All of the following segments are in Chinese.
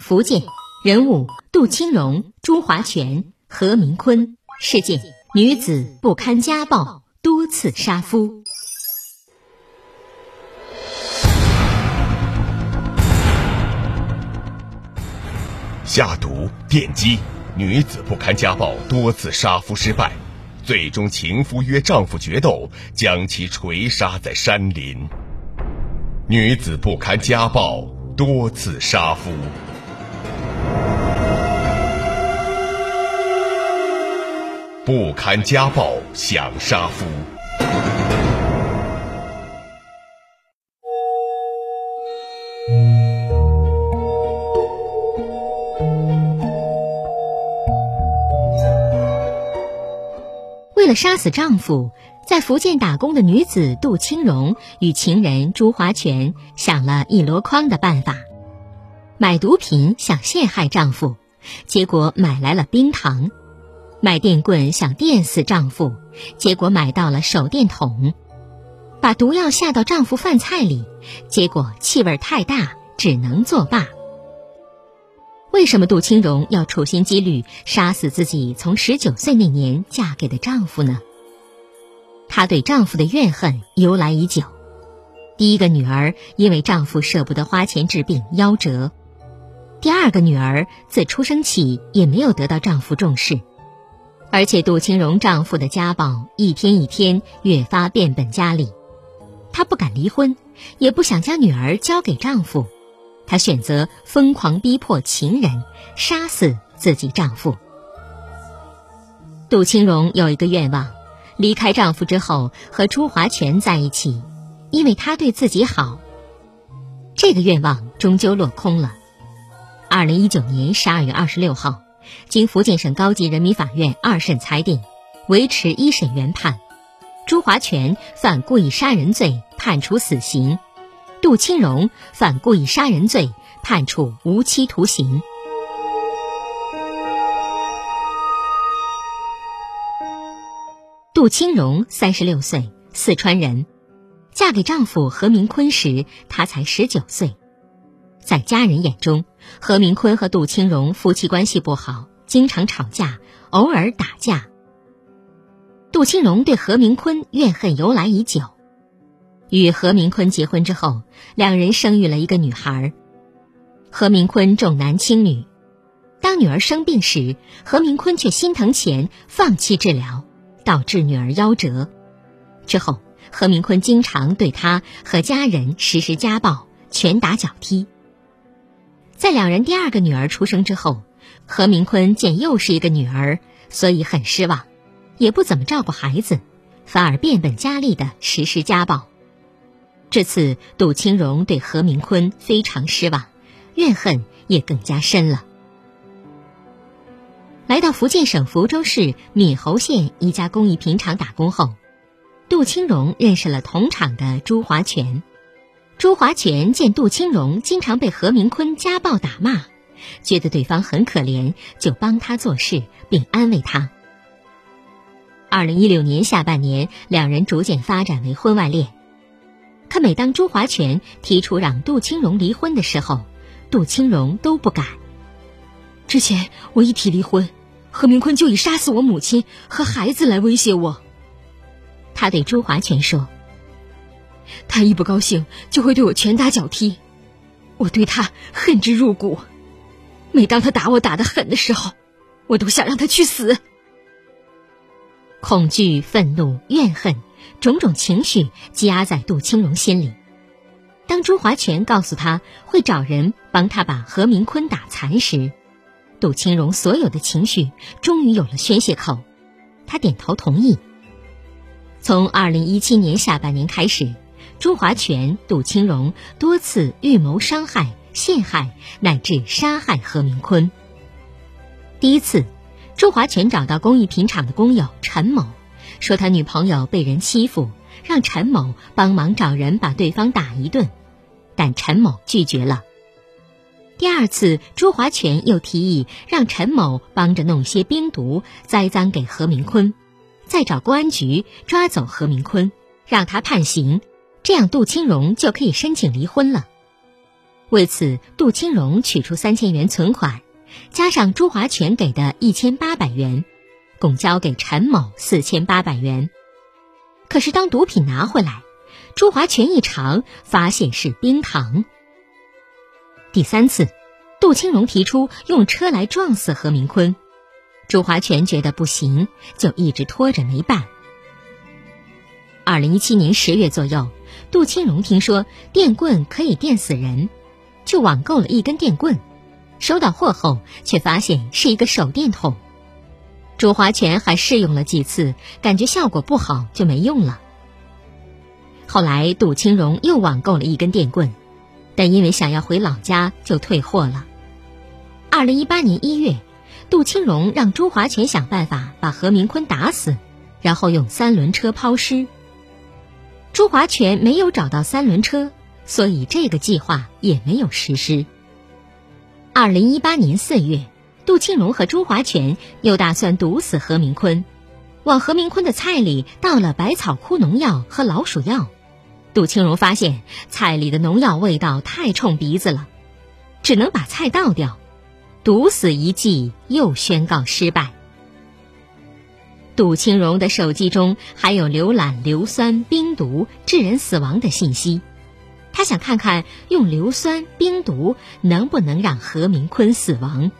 福建，人物：杜清荣、朱华全、何明坤，事件。女子不堪家暴，多次杀夫。下毒电击，女子不堪家暴，多次杀夫失败，最终情夫约丈夫决斗，将其锤杀在山林。女子不堪家暴，多次杀夫。不堪家暴想杀夫。为了杀死丈夫，在福建打工的女子杜清荣与情人朱华全想了一箩筐的办法：买毒品想陷害丈夫，结果买来了冰糖。买电棍想电死丈夫，结果买到了手电筒；把毒药下到丈夫饭菜里，结果气味太大，只能作罢。为什么杜清荣要处心积虑杀死自己从十九岁那年嫁给的丈夫呢？她对丈夫的怨恨由来已久。第一个女儿因为丈夫舍不得花钱治病夭折，第二个女儿自出生起也没有得到丈夫重视。而且杜清荣丈夫的家暴一天一天越发变本加厉，她不敢离婚，也不想将女儿交给丈夫，她选择疯狂逼迫情人杀死自己丈夫。杜清荣有一个愿望，离开丈夫之后和朱华全在一起，因为他对自己好。这个愿望终究落空了。二零一九年十二月二十六号。经福建省高级人民法院二审裁定，维持一审原判，朱华全犯故意杀人罪，判处死刑；杜清荣犯故意杀人罪，判处无期徒刑。杜清荣三十六岁，四川人，嫁给丈夫何明坤时，她才十九岁。在家人眼中，何明坤和杜清荣夫妻关系不好，经常吵架，偶尔打架。杜清荣对何明坤怨恨由来已久。与何明坤结婚之后，两人生育了一个女孩。何明坤重男轻女，当女儿生病时，何明坤却心疼钱，放弃治疗，导致女儿夭折。之后，何明坤经常对她和家人实施家暴，拳打脚踢。在两人第二个女儿出生之后，何明坤见又是一个女儿，所以很失望，也不怎么照顾孩子，反而变本加厉的实施家暴。这次杜清荣对何明坤非常失望，怨恨也更加深了。来到福建省福州市闽侯县一家工艺品厂打工后，杜清荣认识了同厂的朱华全。朱华全见杜清荣经常被何明坤家暴打骂，觉得对方很可怜，就帮他做事并安慰他。二零一六年下半年，两人逐渐发展为婚外恋。可每当朱华全提出让杜清荣离婚的时候，杜清荣都不敢。之前我一提离婚，何明坤就以杀死我母亲和孩子来威胁我。他对朱华全说。他一不高兴就会对我拳打脚踢，我对他恨之入骨。每当他打我打得狠的时候，我都想让他去死。恐惧、愤怒、怨恨，种种情绪积压在杜清荣心里。当朱华全告诉他会找人帮他把何明坤打残时，杜清荣所有的情绪终于有了宣泄口。他点头同意。从二零一七年下半年开始，朱华全、杜清荣多次预谋伤害、陷害乃至杀害何明坤。第一次。朱华全找到工艺品厂的工友陈某，说他女朋友被人欺负，让陈某帮忙找人把对方打一顿，但陈某拒绝了。第二次，朱华全又提议让陈某帮着弄些冰毒栽赃给何明坤，再找公安局抓走何明坤，让他判刑，这样杜清荣就可以申请离婚了。为此，杜清荣取出三千元存款。加上朱华全给的一千八百元，共交给陈某四千八百元。可是当毒品拿回来，朱华全一尝，发现是冰糖。第三次，杜清荣提出用车来撞死何明坤，朱华全觉得不行，就一直拖着没办。二零一七年十月左右，杜清荣听说电棍可以电死人，就网购了一根电棍。收到货后，却发现是一个手电筒。朱华全还试用了几次，感觉效果不好，就没用了。后来，杜清荣又网购了一根电棍，但因为想要回老家，就退货了。二零一八年一月，杜清荣让朱华全想办法把何明坤打死，然后用三轮车抛尸。朱华全没有找到三轮车，所以这个计划也没有实施。二零一八年四月，杜庆荣和朱华全又打算毒死何明坤，往何明坤的菜里倒了百草枯农药和老鼠药。杜庆荣发现菜里的农药味道太冲鼻子了，只能把菜倒掉，毒死一计又宣告失败。杜清荣的手机中还有浏览硫酸冰毒致人死亡的信息。他想看看用硫酸冰毒能不能让何明坤死亡。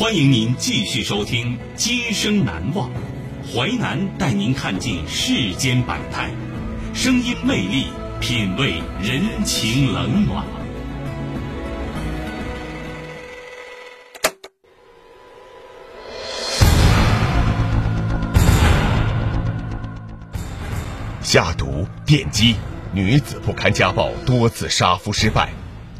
欢迎您继续收听《今生难忘》，淮南带您看尽世间百态，声音魅力，品味人情冷暖。下毒电击，女子不堪家暴，多次杀夫失败。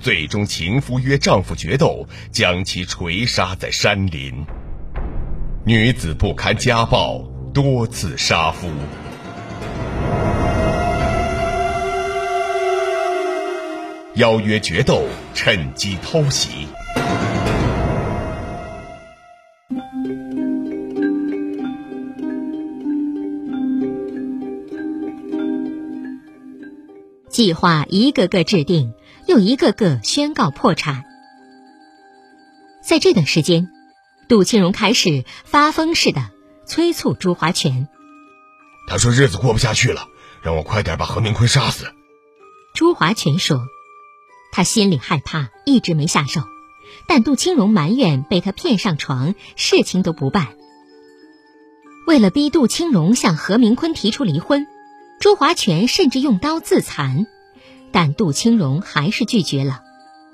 最终，情夫约丈夫决斗，将其锤杀在山林。女子不堪家暴，多次杀夫，邀约决斗，趁机偷袭。计划一个个制定。又一个个宣告破产。在这段时间，杜清荣开始发疯似的催促朱华全。他说日子过不下去了，让我快点把何明坤杀死。朱华全说，他心里害怕，一直没下手。但杜清荣埋怨被他骗上床，事情都不办。为了逼杜清荣向何明坤提出离婚，朱华全甚至用刀自残。但杜清荣还是拒绝了。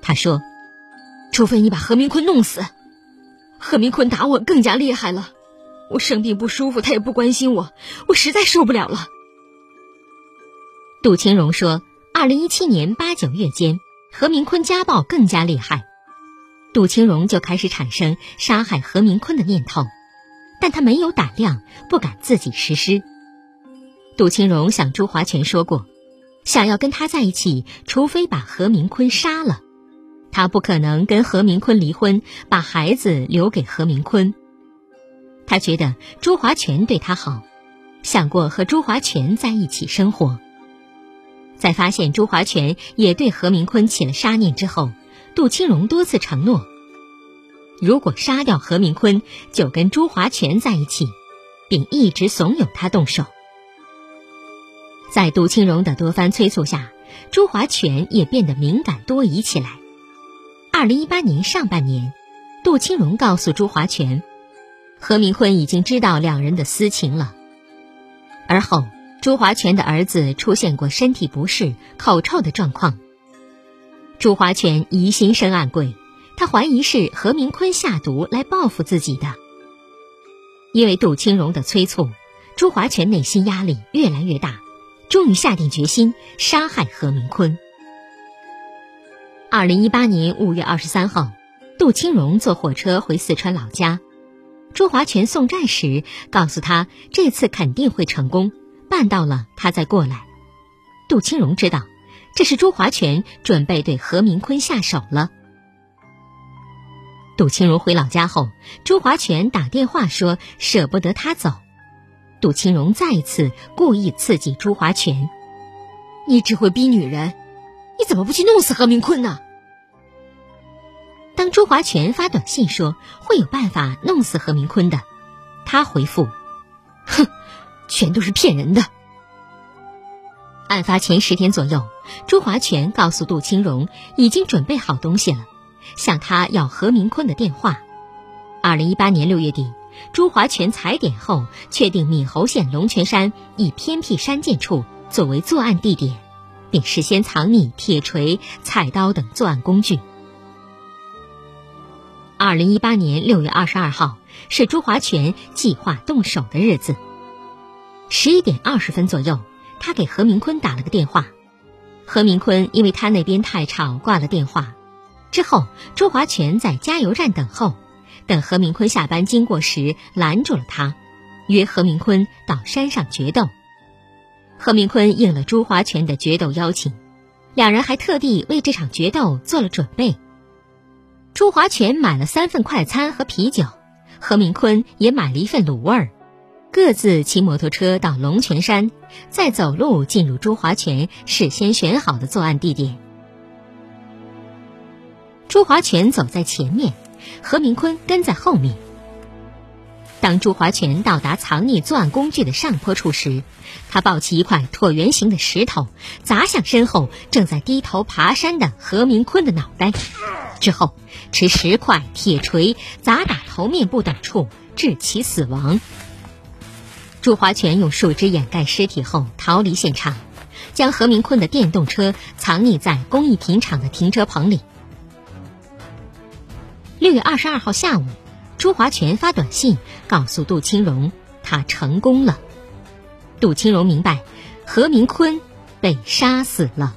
他说：“除非你把何明坤弄死。何明坤打我更加厉害了，我生病不舒服，他也不关心我，我实在受不了了。”杜清荣说：“二零一七年八九月间，何明坤家暴更加厉害，杜清荣就开始产生杀害何明坤的念头，但他没有胆量，不敢自己实施。”杜清荣向朱华全说过。想要跟他在一起，除非把何明坤杀了。他不可能跟何明坤离婚，把孩子留给何明坤。他觉得朱华权对他好，想过和朱华权在一起生活。在发现朱华权也对何明坤起了杀念之后，杜青荣多次承诺，如果杀掉何明坤，就跟朱华权在一起，并一直怂恿他动手。在杜清荣的多番催促下，朱华权也变得敏感多疑起来。二零一八年上半年，杜清荣告诉朱华权，何明坤已经知道两人的私情了。而后，朱华权的儿子出现过身体不适、口臭的状况。朱华权疑心生暗鬼，他怀疑是何明坤下毒来报复自己的。因为杜清荣的催促，朱华权内心压力越来越大。终于下定决心杀害何明坤。二零一八年五月二十三号，杜清荣坐火车回四川老家，朱华权送站时告诉他，这次肯定会成功，办到了他再过来。杜清荣知道，这是朱华权准备对何明坤下手了。杜清荣回老家后，朱华权打电话说舍不得他走。杜清荣再一次故意刺激朱华权：“你只会逼女人，你怎么不去弄死何明坤呢？”当朱华权发短信说会有办法弄死何明坤的，他回复：“哼，全都是骗人的。”案发前十天左右，朱华权告诉杜清荣已经准备好东西了，向他要何明坤的电话。二零一八年六月底。朱华权踩点后，确定闽侯县龙泉山一偏僻山涧处作为作案地点，并事先藏匿铁锤、菜刀等作案工具。二零一八年六月二十二号是朱华权计划动手的日子。十一点二十分左右，他给何明坤打了个电话，何明坤因为他那边太吵挂了电话。之后，朱华权在加油站等候。等何明坤下班经过时，拦住了他，约何明坤到山上决斗。何明坤应了朱华权的决斗邀请，两人还特地为这场决斗做了准备。朱华权买了三份快餐和啤酒，何明坤也买了一份卤味儿，各自骑摩托车到龙泉山，再走路进入朱华权事先选好的作案地点。朱华权走在前面。何明坤跟在后面。当朱华权到达藏匿作案工具的上坡处时，他抱起一块椭圆形的石头砸向身后正在低头爬山的何明坤的脑袋，之后持石块、铁锤砸打头面部等处，致其死亡。朱华权用树枝掩盖尸体后逃离现场，将何明坤的电动车藏匿在工艺品厂的停车棚里。六月二十二号下午，朱华全发短信告诉杜清荣，他成功了。杜清荣明白，何明坤被杀死了。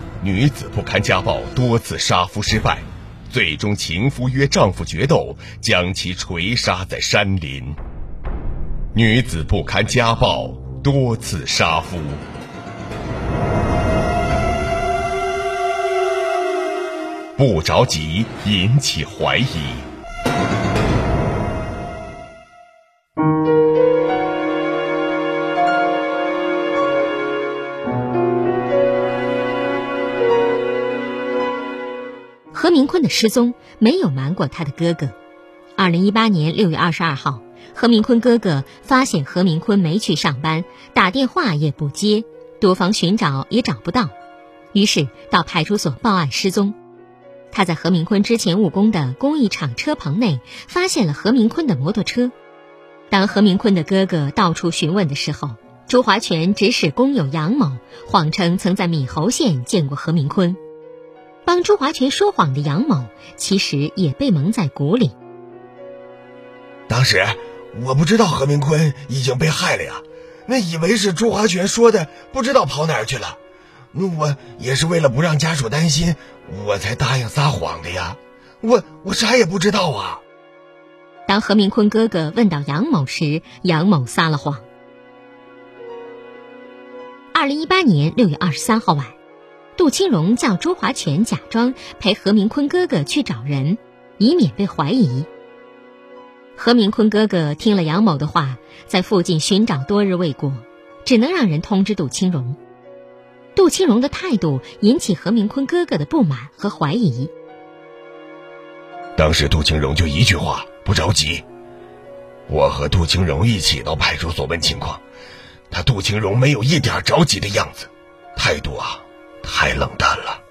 女子不堪家暴，多次杀夫失败，最终情夫约丈夫决斗，将其锤杀在山林。女子不堪家暴，多次杀夫，不着急引起怀疑。何明坤的失踪没有瞒过他的哥哥。二零一八年六月二十二号，何明坤哥哥发现何明坤没去上班，打电话也不接，多方寻找也找不到，于是到派出所报案失踪。他在何明坤之前务工的工艺厂车棚内发现了何明坤的摩托车。当何明坤的哥哥到处询问的时候，朱华全指使工友杨某谎称曾在闽侯县见过何明坤。帮朱华权说谎的杨某其实也被蒙在鼓里。当时我不知道何明坤已经被害了呀，那以为是朱华权说的，不知道跑哪儿去了。那我也是为了不让家属担心，我才答应撒谎的呀。我我啥也不知道啊。当何明坤哥哥问到杨某时，杨某撒了谎。二零一八年六月二十三号晚，杜清荣叫朱华全假装陪何明坤哥哥去找人，以免被怀疑。何明坤哥哥听了杨某的话，在附近寻找多日未果，只能让人通知杜清荣。杜清荣的态度引起何明坤哥哥的不满和怀疑。当时杜清荣就一句话：“不着急。”我和杜清荣一起到派出所问情况，他杜清荣没有一点着急的样子，态度啊，太冷淡了。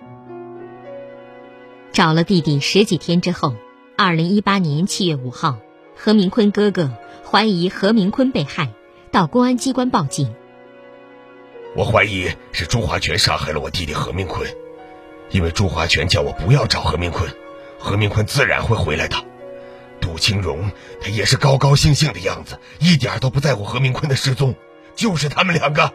找了弟弟十几天之后，二零一八年七月五号。何明坤哥哥怀疑何明坤被害，到公安机关报警。我怀疑是朱华全杀害了我弟弟何明坤，因为朱华全叫我不要找何明坤，何明坤自然会回来的。杜青荣他也是高高兴兴的样子，一点都不在乎何明坤的失踪，就是他们两个。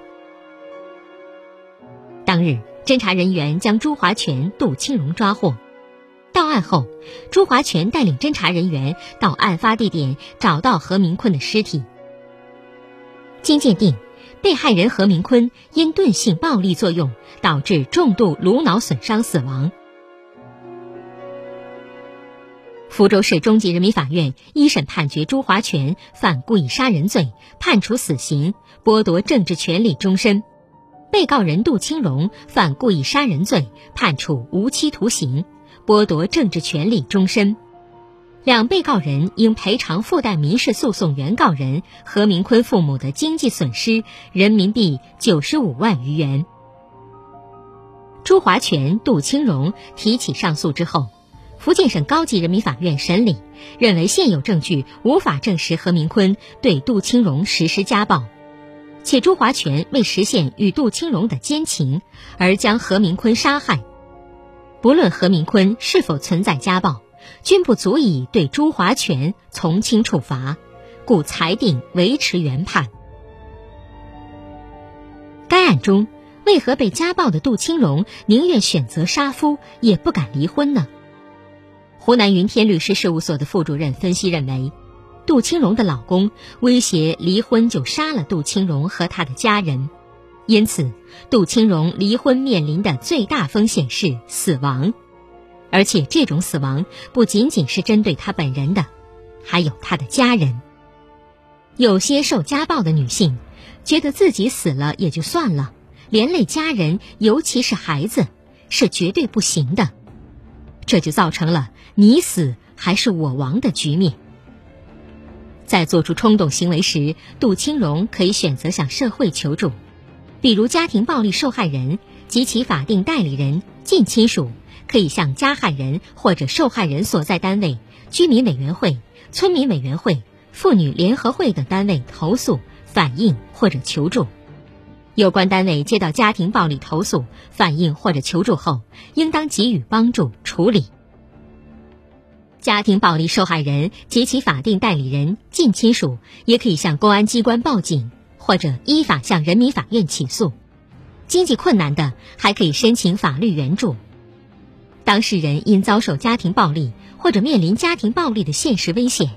当日，侦查人员将朱华全、杜青荣抓获。到案后，朱华全带领侦查人员到案发地点找到何明坤的尸体。经鉴定，被害人何明坤因钝性暴力作用导致重度颅脑损伤死亡。福州市中级人民法院一审判决朱华全犯故意杀人罪，判处死刑，剥夺政治权利终身；被告人杜清荣犯故意杀人罪，判处无期徒刑。剥夺政治权利终身，两被告人应赔偿附带民事诉讼原告人何明坤父母的经济损失人民币九十五万余元。朱华全、杜清荣提起上诉之后，福建省高级人民法院审理，认为现有证据无法证实何明坤对杜清荣实施家暴，且朱华全为实现与杜清荣的奸情而将何明坤杀害。不论何明坤是否存在家暴，均不足以对朱华全从轻处罚，故裁定维持原判。该案中，为何被家暴的杜清荣宁愿选择杀夫，也不敢离婚呢？湖南云天律师事务所的副主任分析认为，杜清荣的老公威胁离婚就杀了杜清荣和他的家人。因此，杜清荣离婚面临的最大风险是死亡，而且这种死亡不仅仅是针对他本人的，还有他的家人。有些受家暴的女性，觉得自己死了也就算了，连累家人，尤其是孩子，是绝对不行的，这就造成了你死还是我亡的局面。在做出冲动行为时，杜清荣可以选择向社会求助。比如家庭暴力受害人及其法定代理人、近亲属，可以向加害人或者受害人所在单位、居民委员会、村民委员会、妇女联合会等单位投诉、反映或者求助。有关单位接到家庭暴力投诉、反映或者求助后，应当给予帮助处理。家庭暴力受害人及其法定代理人、近亲属也可以向公安机关报警。或者依法向人民法院起诉，经济困难的还可以申请法律援助。当事人因遭受家庭暴力或者面临家庭暴力的现实危险，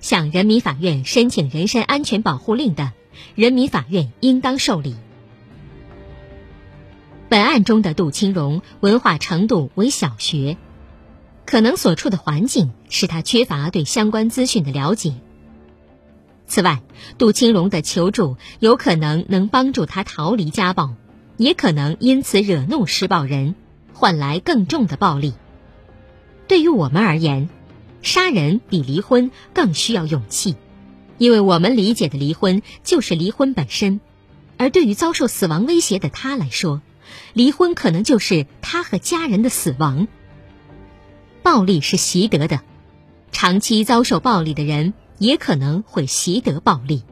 向人民法院申请人身安全保护令的，人民法院应当受理。本案中的杜清荣文化程度为小学，可能所处的环境使他缺乏对相关资讯的了解。此外，杜清荣的求助有可能能帮助他逃离家暴，也可能因此惹怒施暴人，换来更重的暴力。对于我们而言，杀人比离婚更需要勇气，因为我们理解的离婚就是离婚本身，而对于遭受死亡威胁的他来说，离婚可能就是他和家人的死亡。暴力是习得的，长期遭受暴力的人也可能会习得暴力。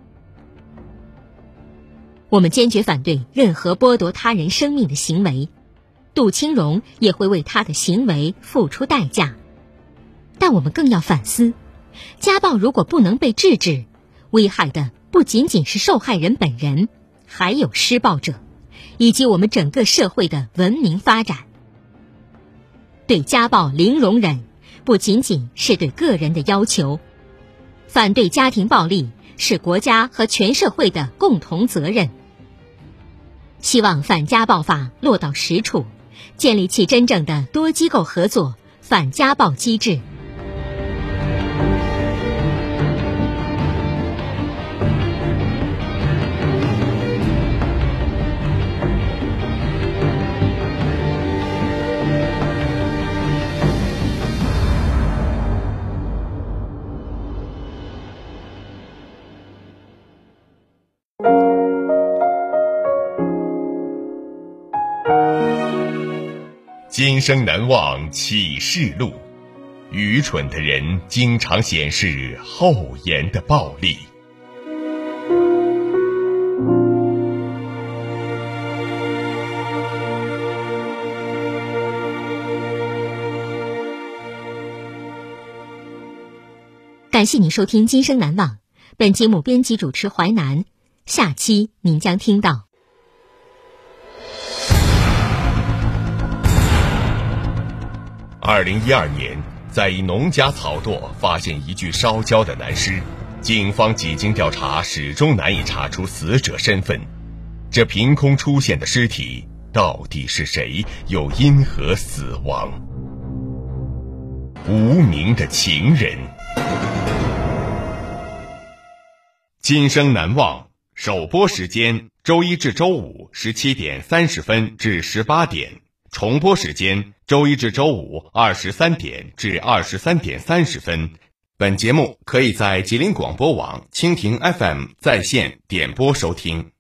我们坚决反对任何剥夺他人生命的行为，杜清荣也会为他的行为付出代价。但我们更要反思，家暴如果不能被制止，危害的不仅仅是受害人本人，还有施暴者，以及我们整个社会的文明发展。对家暴零容忍，不仅仅是对个人的要求，反对家庭暴力是国家和全社会的共同责任。希望反家暴法落到实处，建立起真正的多机构合作反家暴机制。今生难忘启示录，愚蠢的人经常显示厚颜的暴力。感谢您收听《今生难忘》，本节目编辑主持淮南，下期您将听到。二零一二年，在一农家草垛发现一具烧焦的男尸，警方几经调查，始终难以查出死者身份。这凭空出现的尸体到底是谁？又因何死亡？无名的情人。今生难忘。首播时间：周一至周五十七点三十分至十八点。重播时间：周一至周五二十三点至二十三点三十分。本节目可以在吉林广播网、蜻蜓 FM 在线点播收听。